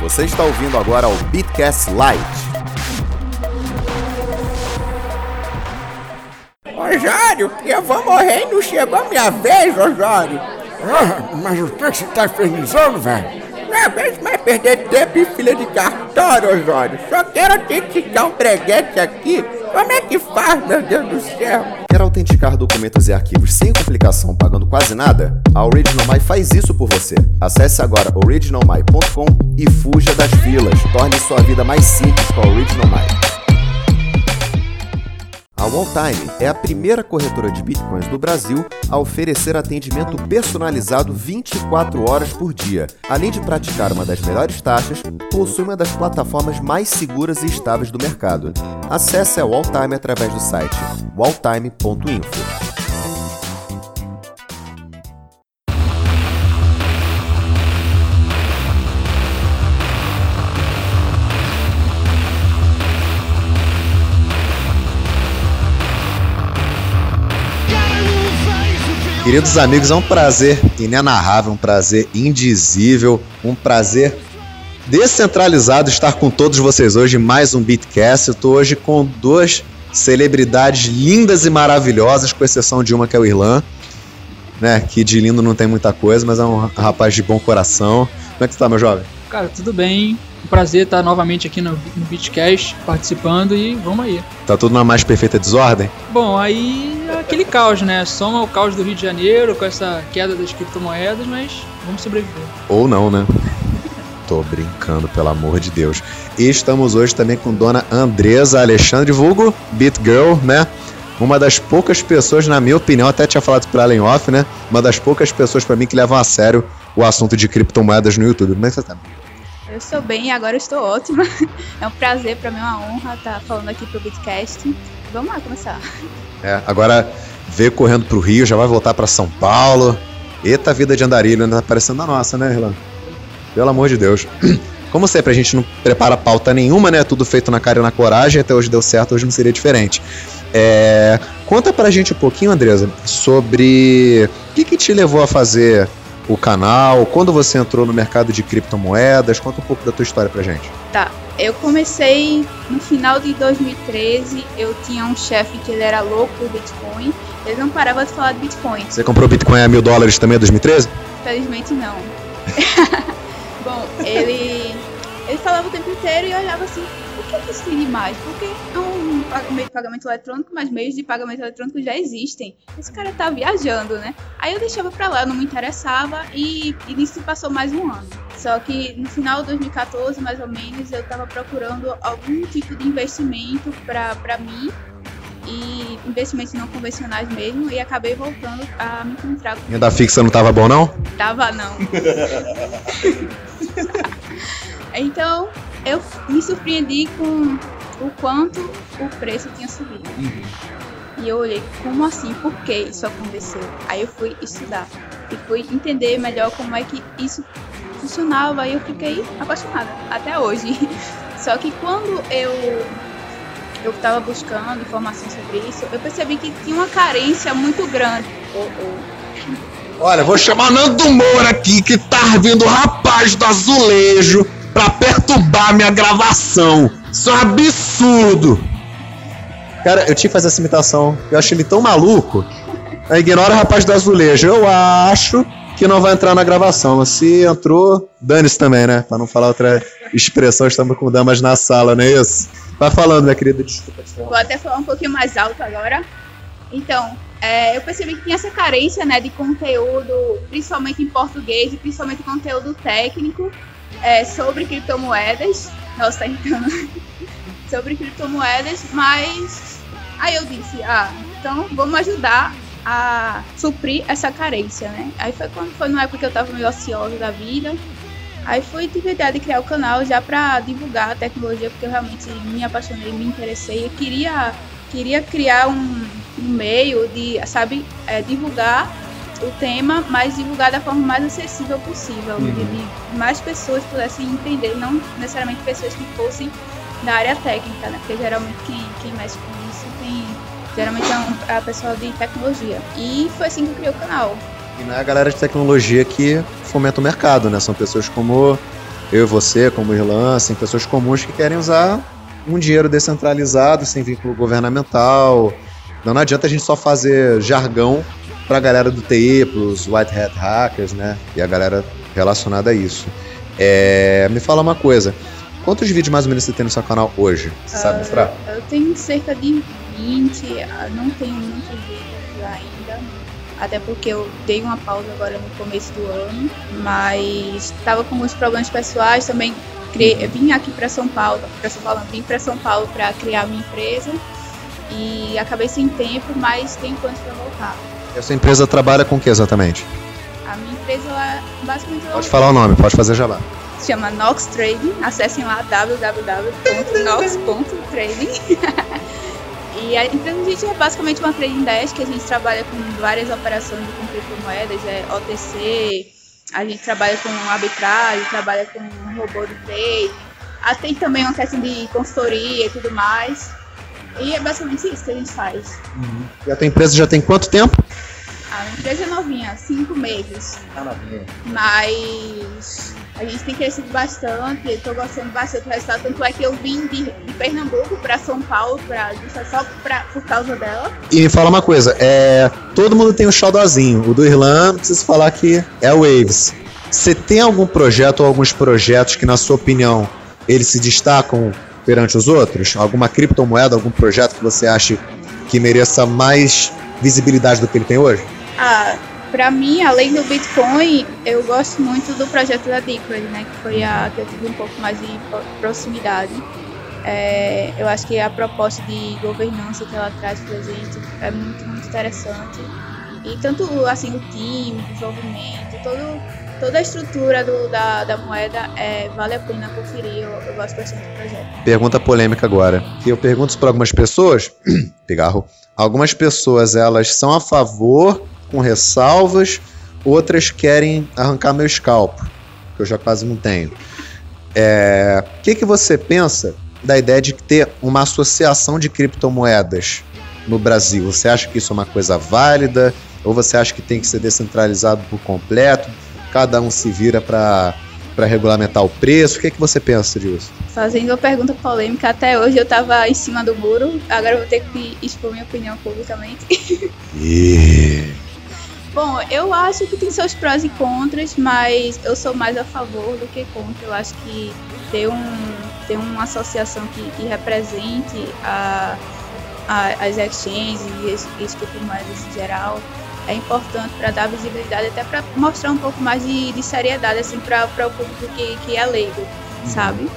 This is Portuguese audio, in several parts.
Você está ouvindo agora o Beatcast Lite. Osório, eu vou morrer e não chegou a minha vez, Osório. Ah, mas o que você tá infernizando, velho? Não aguento mais perder tempo em fila de cartório, Osório. Só quero autenticar um breguete aqui. Como é que faz, meu Deus do céu? Quer autenticar documentos e arquivos sem complicação, pagando quase nada? A OriginalMy faz isso por você. Acesse agora originalmy.com e fuja das filas. Torne sua vida mais simples com a OriginalMy. A Walltime é a primeira corretora de bitcoins do Brasil a oferecer atendimento personalizado 24 horas por dia. Além de praticar uma das melhores taxas, possui uma das plataformas mais seguras e estáveis do mercado. Acesse a Walltime através do site walltime.info. Queridos amigos, é um prazer inenarrável, um prazer indizível, um prazer descentralizado estar com todos vocês hoje em mais um Beatcast. Eu estou hoje com duas celebridades lindas e maravilhosas, com exceção de uma que é o Irlan, né? Que de lindo não tem muita coisa, mas é um rapaz de bom coração. Como é que você tá, meu jovem? Cara, tudo bem. Um prazer estar novamente aqui no, no Beatcast participando e vamos aí. Tá tudo na mais perfeita desordem? Bom, aí é aquele caos, né? Soma o caos do Rio de Janeiro com essa queda das criptomoedas, mas vamos sobreviver. Ou não, né? Tô brincando, pelo amor de Deus. E estamos hoje também com dona Andresa Alexandre Vulgo, Beat Girl, né? Uma das poucas pessoas, na minha opinião, até tinha falado pra ela em off, né? Uma das poucas pessoas para mim que levam a sério o assunto de criptomoedas no YouTube. Como é que você tá? Eu estou bem e agora estou ótima. É um prazer, para mim é uma honra estar falando aqui pro Bitcast. Vamos lá começar. É, agora veio correndo pro Rio, já vai voltar para São Paulo. Eita vida de andarilho, ainda tá parecendo a nossa, né, Irlan? Pelo amor de Deus. Como sempre, a gente não prepara pauta nenhuma, né? Tudo feito na cara e na coragem. Até hoje deu certo, hoje não seria diferente. É... Conta pra gente um pouquinho, Andresa, sobre o que, que te levou a fazer o canal, quando você entrou no mercado de criptomoedas, conta um pouco da tua história pra gente. Tá, eu comecei no final de 2013, eu tinha um chefe que ele era louco por Bitcoin, ele não parava de falar de Bitcoin. Você comprou Bitcoin a mil dólares também em 2013? Felizmente não. Bom, ele, ele falava o tempo inteiro e eu olhava assim, por que, que isso tem demais? Porque é um meio de pagamento eletrônico, mas meios de pagamento eletrônico já existem. Esse cara tá viajando, né? Aí eu deixava pra lá, eu não me interessava e, e nisso passou mais um ano. Só que no final de 2014, mais ou menos, eu tava procurando algum tipo de investimento pra, pra mim e investimentos não convencionais mesmo e acabei voltando a me encontrar com Renda fixa não tava bom não? Tava não. então, eu me surpreendi com o quanto o preço tinha subido. Uhum. E eu olhei, como assim? Por que isso aconteceu? Aí eu fui estudar e fui entender melhor como é que isso funcionava e eu fiquei apaixonada até hoje. Só que quando eu eu estava buscando informação sobre isso, eu percebi que tinha uma carência muito grande. Oh, oh. Olha, vou chamar Nando Moura aqui, que tá vindo o rapaz do azulejo pra perturbar minha gravação. Isso é um absurdo. Cara, eu tinha que fazer essa imitação. Eu achei ele tão maluco. Aí ignora o rapaz do azulejo. Eu acho que não vai entrar na gravação. Se entrou, dane-se também, né? Pra não falar outra expressão, estamos com damas na sala, não é isso? Vai falando, minha querida, desculpa. Vou até falar um pouquinho mais alto agora. Então, é, eu percebi que tinha essa carência né, de conteúdo, principalmente em português, e principalmente conteúdo técnico é, sobre criptomoedas. Nossa, entrando. sobre criptomoedas, mas aí eu disse, ah, então vamos ajudar a suprir essa carência, né? Aí foi quando foi numa época que eu tava meio ociosa da vida. Aí foi de verdade criar o canal já para divulgar a tecnologia, porque eu realmente me apaixonei, me interessei. Eu queria, queria criar um, um meio de, sabe, é, divulgar o tema, mas divulgar da forma mais acessível possível, uhum. mais pessoas pudessem entender, não necessariamente pessoas que fossem da área técnica, né? Porque geralmente quem, quem mexe com isso tem geralmente é um, a pessoa de tecnologia. E foi assim que eu criei o canal. E não é a galera de tecnologia que fomenta o mercado, né? São pessoas como eu e você, como Irlan, assim, pessoas comuns que querem usar um dinheiro descentralizado, sem vínculo governamental. Não, não adianta a gente só fazer jargão para a galera do TI, para os White Hat Hackers, né? E a galera relacionada a isso. É, me fala uma coisa. Quantos vídeos mais ou menos você tem no seu canal hoje? Você sabe mostrar? Eu tenho cerca de 20, ah, não tenho muitos vídeos ainda. Até porque eu dei uma pausa agora no começo do ano, mas estava com alguns problemas pessoais também. Criei, eu vim aqui para São Paulo, para São Paulo, vim para São Paulo para criar minha empresa e acabei sem tempo, mas tenho planos para voltar. E a sua empresa trabalha com o que exatamente? A minha empresa, ela, basicamente, ela Pode falar o nome, pode fazer jabá. se chama Nox Trading. Acessem lá www.nox.trading. e a empresa a gente é basicamente uma trading desk que a gente trabalha com várias operações com criptomoedas, é OTC, a gente trabalha com arbitragem, trabalha com robô de trade. Ah, Tem também uma questão de consultoria e tudo mais. E é basicamente isso que a gente faz. E a tua empresa já tem quanto tempo? A empresa é novinha, cinco meses. Mas a gente tem crescido bastante, eu tô gostando bastante do resultado, tanto é que eu vim de, de Pernambuco para São Paulo pra, só pra, por causa dela. E me fala uma coisa, é, todo mundo tem um xodózinho. O do Irlan, preciso falar que é o Waves. Você tem algum projeto ou alguns projetos que, na sua opinião, eles se destacam perante os outros? Alguma criptomoeda, algum projeto que você acha que mereça mais visibilidade do que ele tem hoje? Ah, pra mim, além do Bitcoin, eu gosto muito do projeto da Decred, né? Que foi a que eu tive um pouco mais de pro- proximidade. É, eu acho que a proposta de governança que ela traz pra gente é muito, muito interessante. E tanto assim, o time, o desenvolvimento, todo, toda a estrutura do- da, da moeda é, vale a pena conferir. Eu, eu gosto bastante do projeto. Pergunta polêmica agora. Eu pergunto para algumas pessoas. Pigarro. Algumas pessoas elas são a favor, com ressalvas, outras querem arrancar meu scalpo, que eu já quase não tenho. É, O que, que você pensa da ideia de ter uma associação de criptomoedas no Brasil? Você acha que isso é uma coisa válida? Ou você acha que tem que ser descentralizado por completo? Cada um se vira para regulamentar o preço? O que, que você pensa disso? Fazendo uma pergunta polêmica, até hoje eu tava em cima do muro, agora eu vou ter que expor minha opinião publicamente. Bom, eu acho que tem seus prós e contras, mas eu sou mais a favor do que contra. Eu acho que ter, um, ter uma associação que, que represente a, a- as exchanges e as, as criptomoedas em geral é importante para dar visibilidade, até para mostrar um pouco mais de, de seriedade assim, para o público que, que é leigo, sabe?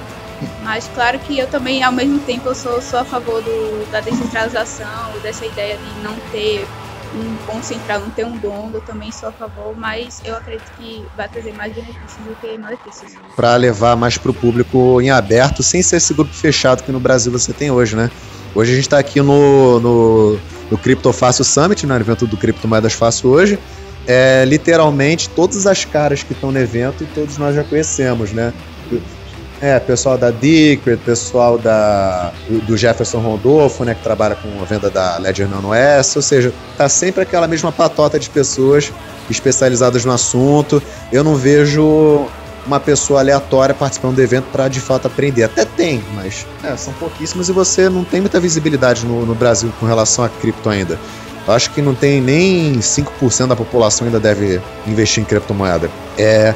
Mas claro que eu também, ao mesmo tempo, eu sou, sou a favor do, da descentralização, dessa ideia de não ter um ponto central, não ter um dono, eu também sou a favor, mas eu acredito que vai trazer mais benefícios do que malefícios. para levar mais para o público em aberto, sem ser esse grupo fechado que no Brasil você tem hoje, né? Hoje a gente está aqui no, no, no Crypto Fácil Summit, no evento do Criptomoedas Fácil hoje. É, literalmente todas as caras que estão no evento, todos nós já conhecemos, né? É, pessoal da Decred, pessoal da, do Jefferson Rondolfo, né, que trabalha com a venda da Ledger Nano S, ou seja, tá sempre aquela mesma patota de pessoas especializadas no assunto. Eu não vejo uma pessoa aleatória participando do evento para de fato aprender. Até tem, mas é, são pouquíssimas e você não tem muita visibilidade no, no Brasil com relação a cripto ainda. Eu acho que não tem nem 5% da população ainda deve investir em criptomoeda. É,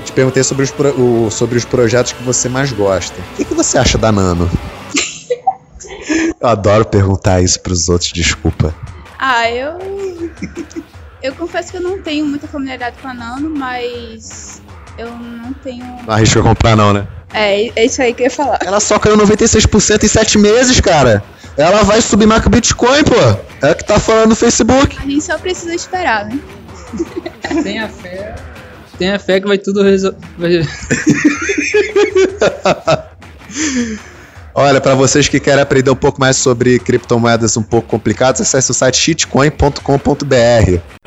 te perguntei sobre os, pro- o- sobre os projetos que você mais gosta. O que, que você acha da Nano? Eu adoro perguntar isso pros outros, desculpa. Ah, eu. Eu confesso que eu não tenho muita familiaridade com a Nano, mas eu não tenho. Não arrisca comprar, não, né? É, é isso aí que eu ia falar. Ela só caiu 96% em 7 meses, cara. Ela vai subir mais que o Bitcoin, pô. É o que tá falando no Facebook. A gente só precisa esperar, né? Tenha fé. Tenha fé que vai tudo resolver. Olha, para vocês que querem aprender um pouco mais sobre criptomoedas um pouco complicadas, acesse o site shitcoin.com.br.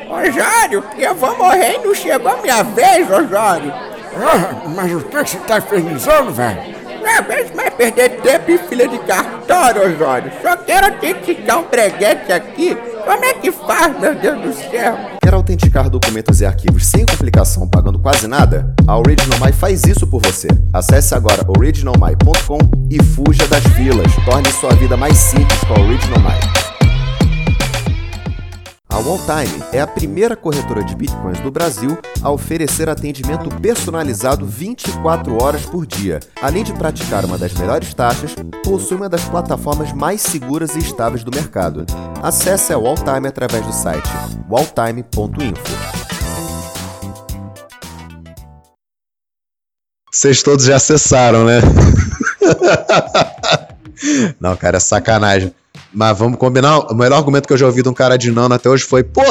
Osório, eu vou morrer e não chegou a minha vez, Osório. Ah, mas o que que você tá infernizando, velho? Aguento mais perder tempo em fila de cartório, Osório. Só quero autenticar um breguete aqui Como é que faz, meu Deus do céu? Quer autenticar documentos e arquivos sem complicação, pagando quase nada? A OriginalMy faz isso por você. Acesse agora originalmy.com e fuja das filas. Torne sua vida mais simples com a OriginalMy. A Walltime é a primeira corretora de bitcoins do Brasil a oferecer atendimento personalizado 24 horas por dia. Além de praticar uma das melhores taxas, possui uma das plataformas mais seguras e estáveis do mercado. Acesse a Walltime através do site walltime.info. Vocês todos já acessaram, né? Não, cara, é sacanagem. Mas vamos combinar. O melhor argumento que eu já ouvi de um cara de nano até hoje foi: pô,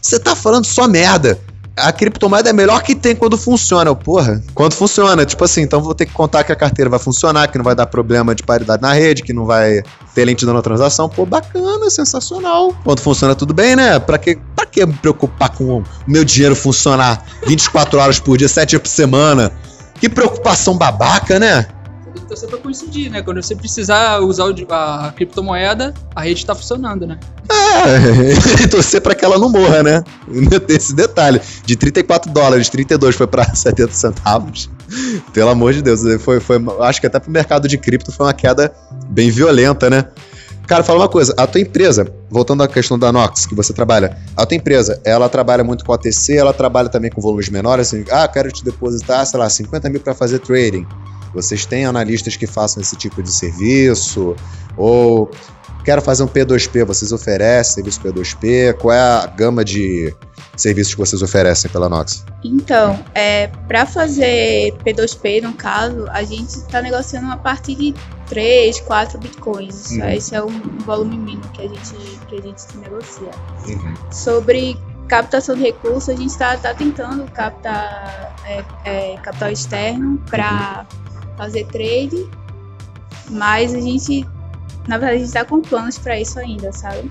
você tá falando só merda. A criptomoeda é melhor que tem quando funciona. Eu, porra, quando funciona. Tipo assim, então vou ter que contar que a carteira vai funcionar, que não vai dar problema de paridade na rede, que não vai ter lentidão na transação. Pô, bacana, sensacional. Quando funciona tudo bem, né? Pra que, pra que me preocupar com o meu dinheiro funcionar 24 horas por dia, 7 dias por semana? Que preocupação babaca, né? Que torcer pra coincidir, né? Quando você precisar usar a criptomoeda, a rede tá funcionando, né? É, e torcer pra que ela não morra, né? Tem esse detalhe. De 34 dólares, 32 foi pra 70 centavos. Pelo amor de Deus, foi, foi, acho que até pro mercado de cripto foi uma queda bem violenta, né? Cara, fala uma coisa, a tua empresa, voltando à questão da Nox, que você trabalha, a tua empresa, ela trabalha muito com OTC, ela trabalha também com volumes menores, assim, ah, quero te depositar, sei lá, 50 mil para fazer trading. Vocês têm analistas que façam esse tipo de serviço? Ou quero fazer um P2P, vocês oferecem serviço P2P? Qual é a gama de serviços que vocês oferecem pela Nox? Então, é, para fazer P2P, no caso, a gente está negociando a partir de 3, 4 bitcoins. Uhum. Esse é um volume mínimo que a gente, que a gente negocia. Sobre captação de recursos, a gente está tentando captar é, é, capital externo para fazer trade, mas a gente, na verdade, a gente está com planos para isso ainda, sabe?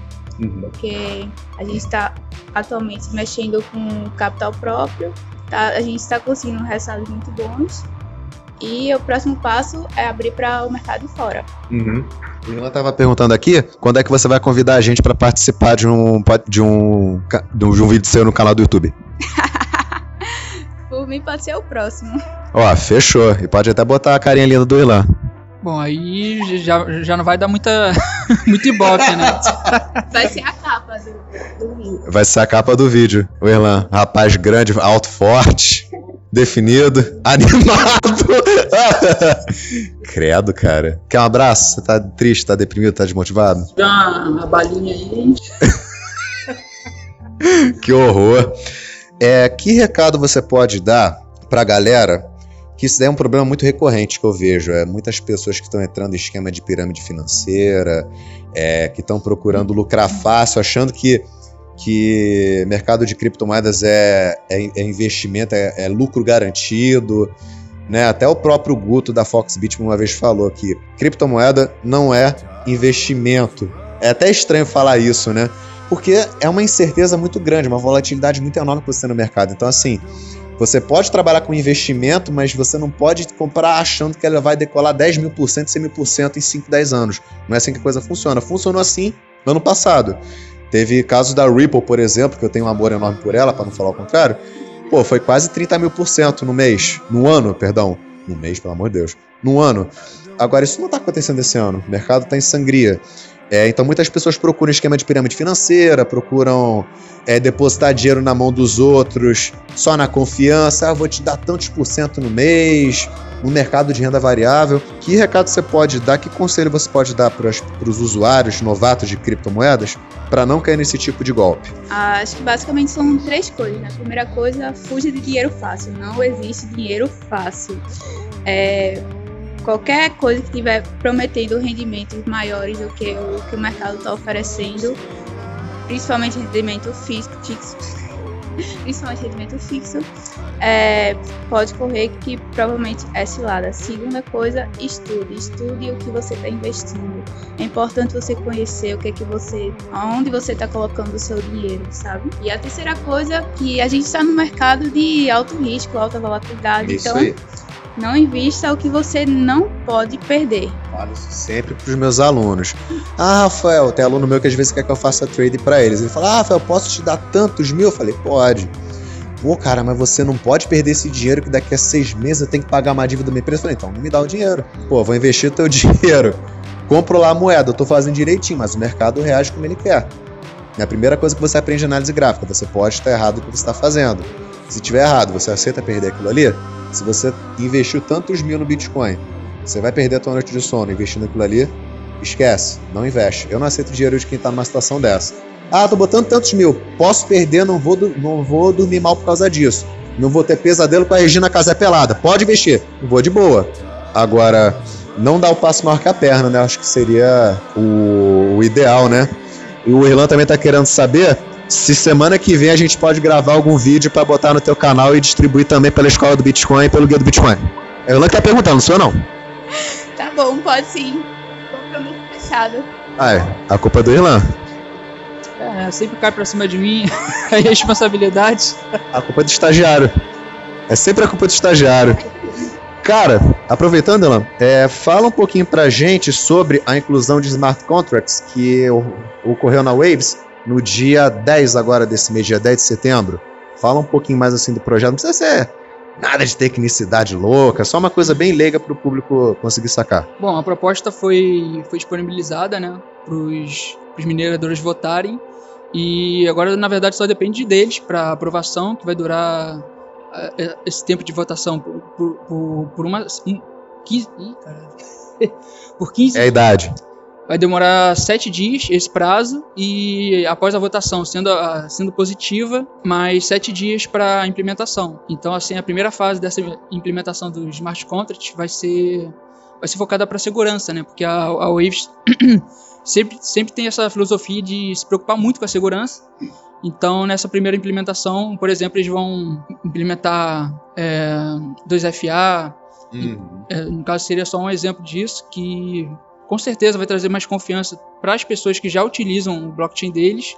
Porque a gente está atualmente mexendo com capital próprio, tá? a gente está conseguindo resultados muito bons. E o próximo passo é abrir para o mercado fora. Uhum. O Ilan tava perguntando aqui, quando é que você vai convidar a gente para participar de um, de, um, de um vídeo seu no canal do YouTube? Por mim, pode ser o próximo. Ó, fechou. E pode até botar a carinha linda do Ilan. Bom, aí já, já não vai dar muita, muito ibope, né? Vai ser a capa do, do vídeo. Vai ser a capa do vídeo. O Irlan, rapaz grande, alto, forte, definido, animado. Credo, cara. Quer um abraço? Você tá triste, tá deprimido, tá desmotivado? Dá uma, uma balinha aí. Que horror. É, que recado você pode dar pra galera? Que isso daí é um problema muito recorrente que eu vejo. É muitas pessoas que estão entrando em esquema de pirâmide financeira, é, que estão procurando lucrar fácil, achando que, que mercado de criptomoedas é, é, é investimento, é, é lucro garantido. Né? Até o próprio Guto da Foxbit uma vez falou que criptomoeda não é investimento. É até estranho falar isso, né? Porque é uma incerteza muito grande, uma volatilidade muito enorme que você tem no mercado. Então, assim, você pode trabalhar com investimento, mas você não pode comprar achando que ela vai decolar 10 mil por cento, 100 mil por cento em 5, 10 anos. Não é assim que a coisa funciona. Funcionou assim no ano passado. Teve casos da Ripple, por exemplo, que eu tenho um amor enorme por ela, para não falar o contrário. Pô, foi quase 30 mil por cento no mês. No ano, perdão. No mês, pelo amor de Deus. No ano. Agora, isso não está acontecendo esse ano. O mercado está em sangria. É, então muitas pessoas procuram esquema de pirâmide financeira, procuram é, depositar dinheiro na mão dos outros só na confiança. Ah, vou te dar tantos por cento no mês, no mercado de renda variável. Que recado você pode dar? Que conselho você pode dar para os usuários novatos de criptomoedas para não cair nesse tipo de golpe? Ah, Acho que basicamente são três coisas. Né? A primeira coisa, fuja de dinheiro fácil. Não existe dinheiro fácil. É, qualquer coisa que estiver prometendo rendimentos maiores do que o que o mercado está oferecendo, principalmente rendimento fixo, fixo principalmente rendimento fixo, é, pode correr que provavelmente é cilada. Segunda coisa, estude. Estude o que você está investindo. É importante você conhecer o que é que você, aonde você está colocando o seu dinheiro, sabe? E a terceira coisa, que a gente está no mercado de alto risco, alta volatilidade. então, Não invista o que você não pode perder. Falo isso sempre pros meus alunos. Ah, Rafael, tem aluno meu que às vezes quer que eu faça trade para eles. Ele fala, ah, Rafael, posso te dar tantos mil? Eu falei, pode. Pô, cara, mas você não pode perder esse dinheiro que daqui a seis meses eu tenho que pagar uma dívida da minha empresa. Eu falei, então, não me dá o dinheiro. Pô, vou investir o teu dinheiro. Compro lá a moeda, eu tô fazendo direitinho, mas o mercado reage como ele quer. É a primeira coisa que você aprende em análise gráfica. Você pode estar errado no que você está fazendo. Se tiver errado, você aceita perder aquilo ali? Se você investiu tantos mil no Bitcoin, você vai perder a tua noite de sono investindo aquilo ali, esquece, não investe. Eu não aceito dinheiro de quem está numa situação dessa. Ah, tô botando tantos mil, posso perder, não vou, não vou dormir mal por causa disso. Não vou ter pesadelo com a Regina Casé pelada. Pode investir, vou de boa. Agora, não dá o passo maior que a perna, né? Acho que seria o, o ideal, né? E o Irlan também tá querendo saber se semana que vem a gente pode gravar algum vídeo para botar no teu canal e distribuir também pela Escola do Bitcoin e pelo Guia do Bitcoin. É o Irlan que tá perguntando, sou eu não? Tá bom, pode sim. Compromisso fechado. Ah, é. A culpa é do Irlan. É, sempre cai pra cima de mim a responsabilidade. A culpa é do estagiário. É sempre a culpa do estagiário. Cara, aproveitando, Elan, é, fala um pouquinho pra gente sobre a inclusão de smart contracts que ocorreu na Waves no dia 10 agora desse mês, dia 10 de setembro. Fala um pouquinho mais assim do projeto. Não precisa ser nada de tecnicidade louca, só uma coisa bem leiga para o público conseguir sacar. Bom, a proposta foi, foi disponibilizada né, para os mineradores votarem e agora, na verdade, só depende deles para aprovação, que vai durar uh, esse tempo de votação por, por, por, por uma. Um, 15. Ih, por 15. É a idade. Vai demorar sete dias esse prazo e após a votação sendo, uh, sendo positiva, mais sete dias para implementação. Então, assim, a primeira fase dessa implementação do smart contract vai ser vai ser focada para segurança, né? Porque a, a Waves sempre, sempre tem essa filosofia de se preocupar muito com a segurança. Então, nessa primeira implementação, por exemplo, eles vão implementar é, 2FA. Uhum. É, no caso, seria só um exemplo disso, que com certeza vai trazer mais confiança para as pessoas que já utilizam o blockchain deles,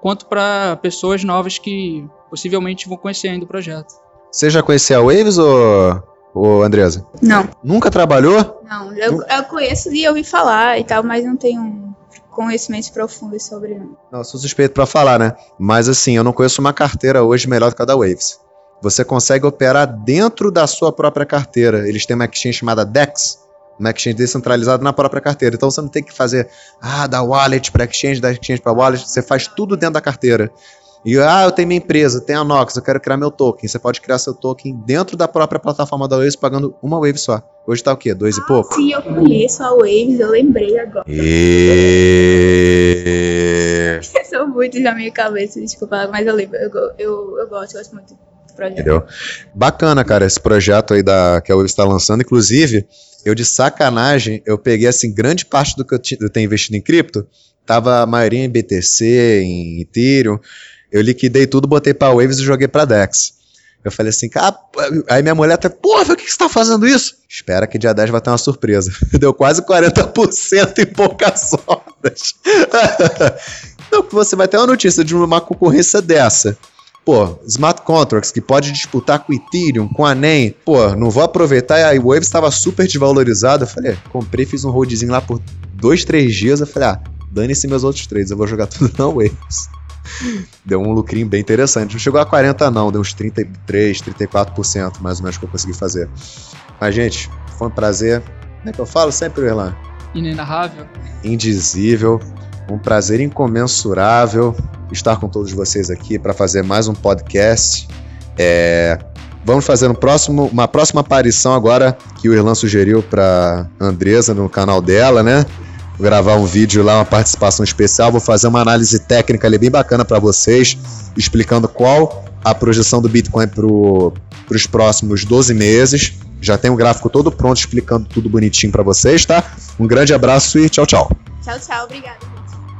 quanto para pessoas novas que possivelmente vão conhecer ainda o projeto. Você já conhecia a Waves ou ô Andresa? Não. Nunca trabalhou? Não, eu, eu conheço e ouvi falar e tal, mas não tenho conhecimentos profundos sobre não. Não, sou suspeito para falar, né? Mas assim, eu não conheço uma carteira hoje melhor do que a da Waves. Você consegue operar dentro da sua própria carteira. Eles têm uma exchange chamada DEX, uma exchange descentralizada na própria carteira. Então você não tem que fazer, ah, da wallet para exchange, da exchange para wallet. Você faz tudo dentro da carteira. E ah, eu tenho minha empresa, tenho a Nox, eu quero criar meu token. Você pode criar seu token dentro da própria plataforma da Waves pagando uma Wave só. Hoje tá o quê? Dois ah, e pouco? Sim, eu conheço a Waves, eu lembrei agora. E... Sou muito na minha cabeça, desculpa, mas eu lembro, eu, eu, eu gosto, eu gosto muito projeto. Entendeu? Bacana, cara, esse projeto aí da, que a Waves está lançando. Inclusive, eu de sacanagem, eu peguei assim, grande parte do que eu, eu tenho investido em cripto, tava a maioria em BTC, em Ethereum eu liquidei tudo, botei pra Waves e joguei pra Dex. Eu falei assim, cara, aí minha mulher até, porra, por que você tá fazendo isso? Espera que dia 10 vai ter uma surpresa. Deu quase 40% em poucas horas. Não, você vai ter uma notícia de uma concorrência dessa. Pô, smart contracts que pode disputar com Ethereum, com a NEM. Pô, não vou aproveitar. E a Waves estava super desvalorizada. Eu falei, comprei, fiz um holdzinho lá por dois, três dias. Eu falei, ah, dane-se meus outros trades, eu vou jogar tudo na Waves. deu um lucrinho bem interessante. Não chegou a 40 não, deu uns 33, 34% mais ou menos que eu consegui fazer. Mas, gente, foi um prazer. Como é que eu falo sempre, Erlan? Inenarrável. Indizível. Um prazer incomensurável estar com todos vocês aqui para fazer mais um podcast. É, vamos fazer um próximo, uma próxima aparição agora que o Irlan sugeriu para Andresa no canal dela, né? Vou gravar um vídeo lá, uma participação especial. Vou fazer uma análise técnica ali bem bacana para vocês, explicando qual a projeção do Bitcoin para os próximos 12 meses. Já tem um gráfico todo pronto explicando tudo bonitinho para vocês, tá? Um grande abraço e tchau, tchau. Tchau, tchau. Obrigada.